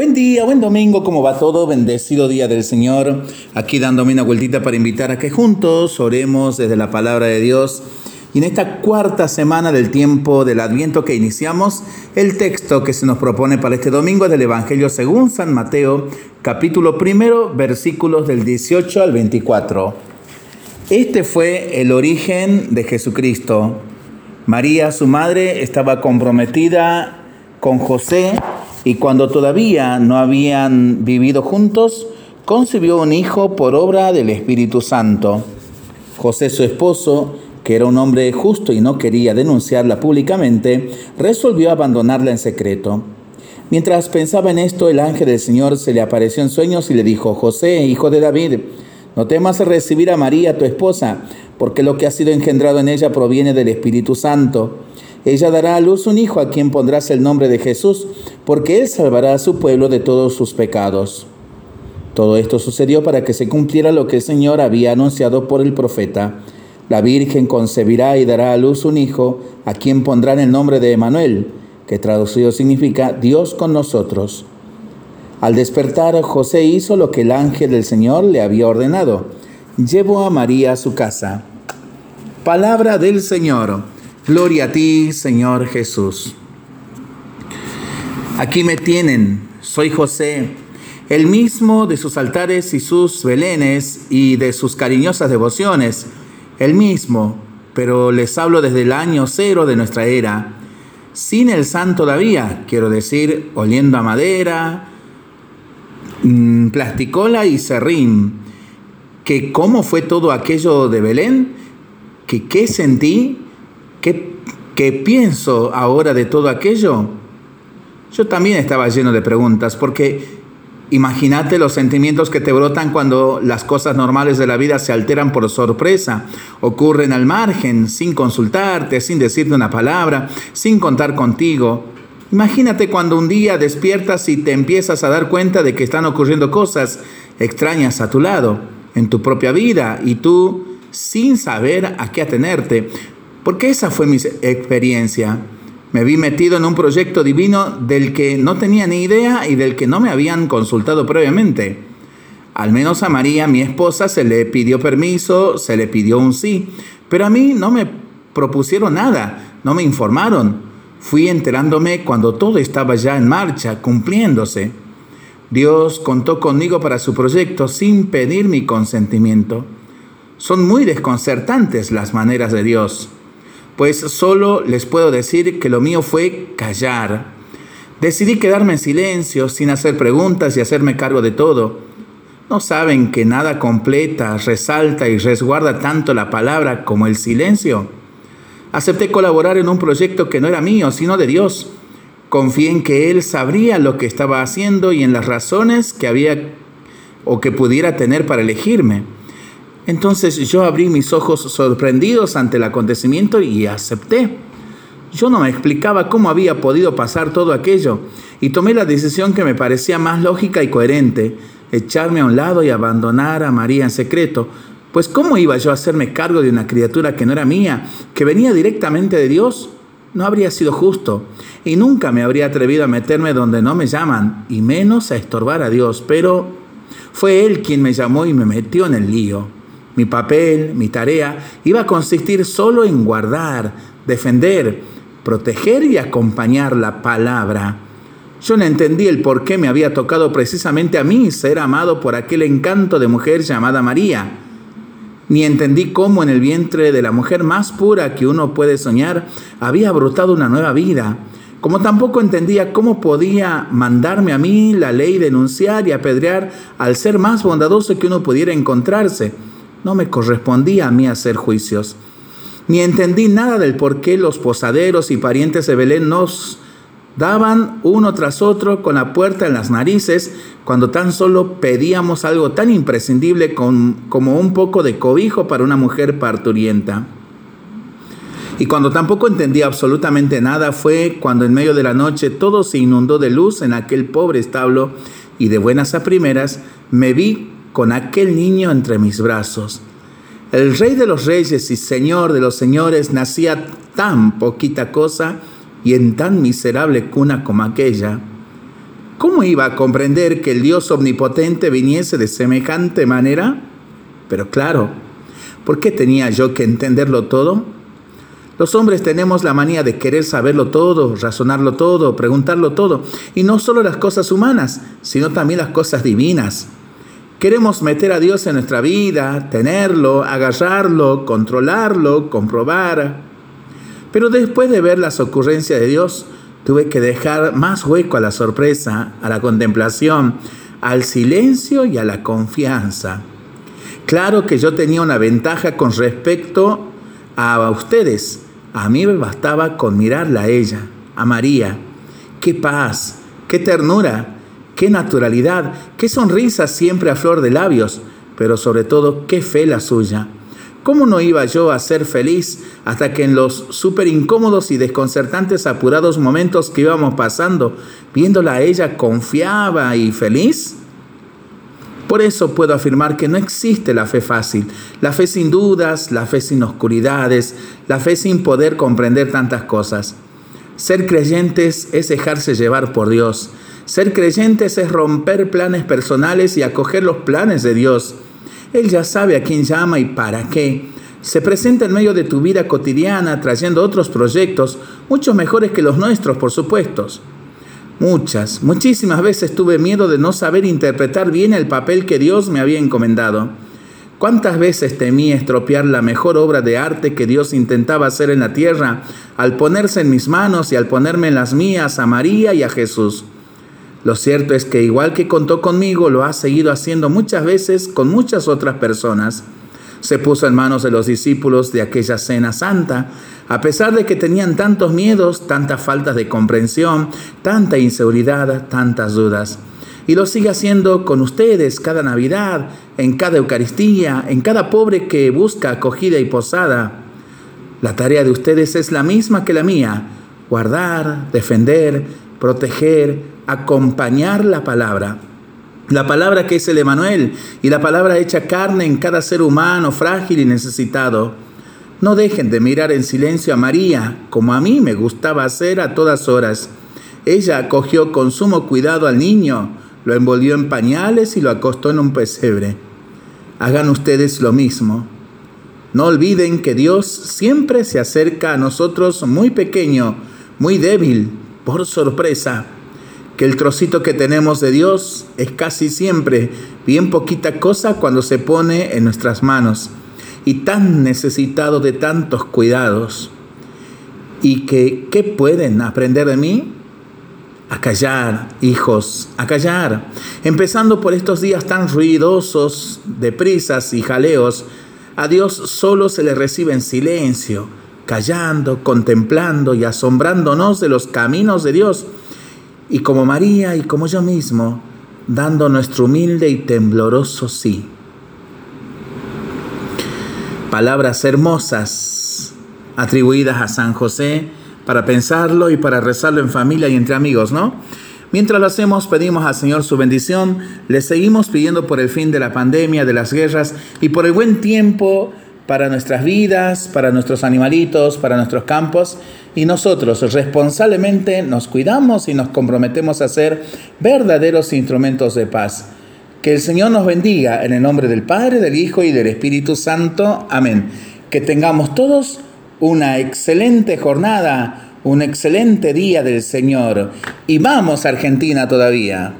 Buen día, buen domingo, ¿cómo va todo? Bendecido día del Señor. Aquí dándome una vueltita para invitar a que juntos oremos desde la palabra de Dios. Y en esta cuarta semana del tiempo del Adviento que iniciamos, el texto que se nos propone para este domingo es del Evangelio según San Mateo, capítulo primero, versículos del 18 al 24. Este fue el origen de Jesucristo. María, su madre, estaba comprometida con José y cuando todavía no habían vivido juntos, concibió un hijo por obra del Espíritu Santo. José, su esposo, que era un hombre justo y no quería denunciarla públicamente, resolvió abandonarla en secreto. Mientras pensaba en esto, el ángel del Señor se le apareció en sueños y le dijo, José, hijo de David, no temas recibir a María, tu esposa, porque lo que ha sido engendrado en ella proviene del Espíritu Santo. Ella dará a luz un hijo a quien pondrás el nombre de Jesús, porque él salvará a su pueblo de todos sus pecados. Todo esto sucedió para que se cumpliera lo que el Señor había anunciado por el profeta. La Virgen concebirá y dará a luz un hijo, a quien pondrán el nombre de Emanuel, que traducido significa Dios con nosotros. Al despertar, José hizo lo que el ángel del Señor le había ordenado. Llevó a María a su casa. Palabra del Señor. Gloria a ti, Señor Jesús. Aquí me tienen, soy José, el mismo de sus altares y sus belenes y de sus cariñosas devociones, el mismo, pero les hablo desde el año cero de nuestra era, sin el santo todavía, quiero decir, oliendo a madera, mm, plasticola y serrín, que cómo fue todo aquello de Belén, que qué sentí, ¿Qué, pienso ahora de todo aquello? Yo también estaba lleno de preguntas, porque imagínate los sentimientos que te brotan cuando las cosas normales de la vida se alteran por sorpresa, ocurren al margen, sin consultarte, sin decirte una palabra, sin contar contigo. Imagínate cuando un día despiertas y te empiezas a dar cuenta de que están ocurriendo cosas extrañas a tu lado, en tu propia vida, y tú sin saber a qué atenerte. Porque esa fue mi experiencia. Me vi metido en un proyecto divino del que no tenía ni idea y del que no me habían consultado previamente. Al menos a María, mi esposa, se le pidió permiso, se le pidió un sí, pero a mí no me propusieron nada, no me informaron. Fui enterándome cuando todo estaba ya en marcha, cumpliéndose. Dios contó conmigo para su proyecto sin pedir mi consentimiento. Son muy desconcertantes las maneras de Dios pues solo les puedo decir que lo mío fue callar. Decidí quedarme en silencio, sin hacer preguntas y hacerme cargo de todo. ¿No saben que nada completa, resalta y resguarda tanto la palabra como el silencio? Acepté colaborar en un proyecto que no era mío, sino de Dios. Confié en que Él sabría lo que estaba haciendo y en las razones que había o que pudiera tener para elegirme. Entonces yo abrí mis ojos sorprendidos ante el acontecimiento y acepté. Yo no me explicaba cómo había podido pasar todo aquello y tomé la decisión que me parecía más lógica y coherente, echarme a un lado y abandonar a María en secreto, pues ¿cómo iba yo a hacerme cargo de una criatura que no era mía, que venía directamente de Dios? No habría sido justo y nunca me habría atrevido a meterme donde no me llaman y menos a estorbar a Dios, pero fue Él quien me llamó y me metió en el lío. Mi papel, mi tarea, iba a consistir solo en guardar, defender, proteger y acompañar la palabra. Yo no entendí el por qué me había tocado precisamente a mí ser amado por aquel encanto de mujer llamada María. Ni entendí cómo en el vientre de la mujer más pura que uno puede soñar había brotado una nueva vida. Como tampoco entendía cómo podía mandarme a mí la ley denunciar y apedrear al ser más bondadoso que uno pudiera encontrarse no me correspondía a mí hacer juicios. Ni entendí nada del por qué los posaderos y parientes de Belén nos daban uno tras otro con la puerta en las narices cuando tan solo pedíamos algo tan imprescindible como un poco de cobijo para una mujer parturienta. Y cuando tampoco entendí absolutamente nada fue cuando en medio de la noche todo se inundó de luz en aquel pobre establo y de buenas a primeras me vi con aquel niño entre mis brazos. El rey de los reyes y señor de los señores nacía tan poquita cosa y en tan miserable cuna como aquella. ¿Cómo iba a comprender que el Dios omnipotente viniese de semejante manera? Pero claro, ¿por qué tenía yo que entenderlo todo? Los hombres tenemos la manía de querer saberlo todo, razonarlo todo, preguntarlo todo, y no solo las cosas humanas, sino también las cosas divinas. Queremos meter a Dios en nuestra vida, tenerlo, agarrarlo, controlarlo, comprobar. Pero después de ver las ocurrencias de Dios, tuve que dejar más hueco a la sorpresa, a la contemplación, al silencio y a la confianza. Claro que yo tenía una ventaja con respecto a ustedes. A mí me bastaba con mirarla a ella, a María. Qué paz, qué ternura, qué naturalidad, qué sonrisa siempre a flor de labios, pero sobre todo qué fe la suya. ¿Cómo no iba yo a ser feliz hasta que en los súper incómodos y desconcertantes apurados momentos que íbamos pasando, viéndola a ella confiaba y feliz? Por eso puedo afirmar que no existe la fe fácil, la fe sin dudas, la fe sin oscuridades, la fe sin poder comprender tantas cosas. Ser creyentes es dejarse llevar por Dios, ser creyentes es romper planes personales y acoger los planes de Dios. Él ya sabe a quién llama y para qué. Se presenta en medio de tu vida cotidiana trayendo otros proyectos, mucho mejores que los nuestros, por supuesto. Muchas, muchísimas veces tuve miedo de no saber interpretar bien el papel que Dios me había encomendado. ¿Cuántas veces temí estropear la mejor obra de arte que Dios intentaba hacer en la tierra al ponerse en mis manos y al ponerme en las mías a María y a Jesús? Lo cierto es que igual que contó conmigo, lo ha seguido haciendo muchas veces con muchas otras personas. Se puso en manos de los discípulos de aquella cena santa, a pesar de que tenían tantos miedos, tantas faltas de comprensión, tanta inseguridad, tantas dudas. Y lo sigue haciendo con ustedes cada Navidad, en cada Eucaristía, en cada pobre que busca acogida y posada. La tarea de ustedes es la misma que la mía, guardar, defender, proteger, acompañar la palabra. La palabra que es el Emanuel y la palabra hecha carne en cada ser humano frágil y necesitado. No dejen de mirar en silencio a María, como a mí me gustaba hacer a todas horas. Ella acogió con sumo cuidado al niño, lo envolvió en pañales y lo acostó en un pesebre. Hagan ustedes lo mismo. No olviden que Dios siempre se acerca a nosotros muy pequeño, muy débil, por sorpresa que el trocito que tenemos de Dios es casi siempre bien poquita cosa cuando se pone en nuestras manos y tan necesitado de tantos cuidados. Y que, ¿qué pueden aprender de mí? A callar, hijos, a callar. Empezando por estos días tan ruidosos, de prisas y jaleos, a Dios solo se le recibe en silencio, callando, contemplando y asombrándonos de los caminos de Dios y como María y como yo mismo, dando nuestro humilde y tembloroso sí. Palabras hermosas atribuidas a San José para pensarlo y para rezarlo en familia y entre amigos, ¿no? Mientras lo hacemos, pedimos al Señor su bendición, le seguimos pidiendo por el fin de la pandemia, de las guerras y por el buen tiempo para nuestras vidas, para nuestros animalitos, para nuestros campos, y nosotros responsablemente nos cuidamos y nos comprometemos a ser verdaderos instrumentos de paz. Que el Señor nos bendiga en el nombre del Padre, del Hijo y del Espíritu Santo. Amén. Que tengamos todos una excelente jornada, un excelente día del Señor. Y vamos Argentina todavía.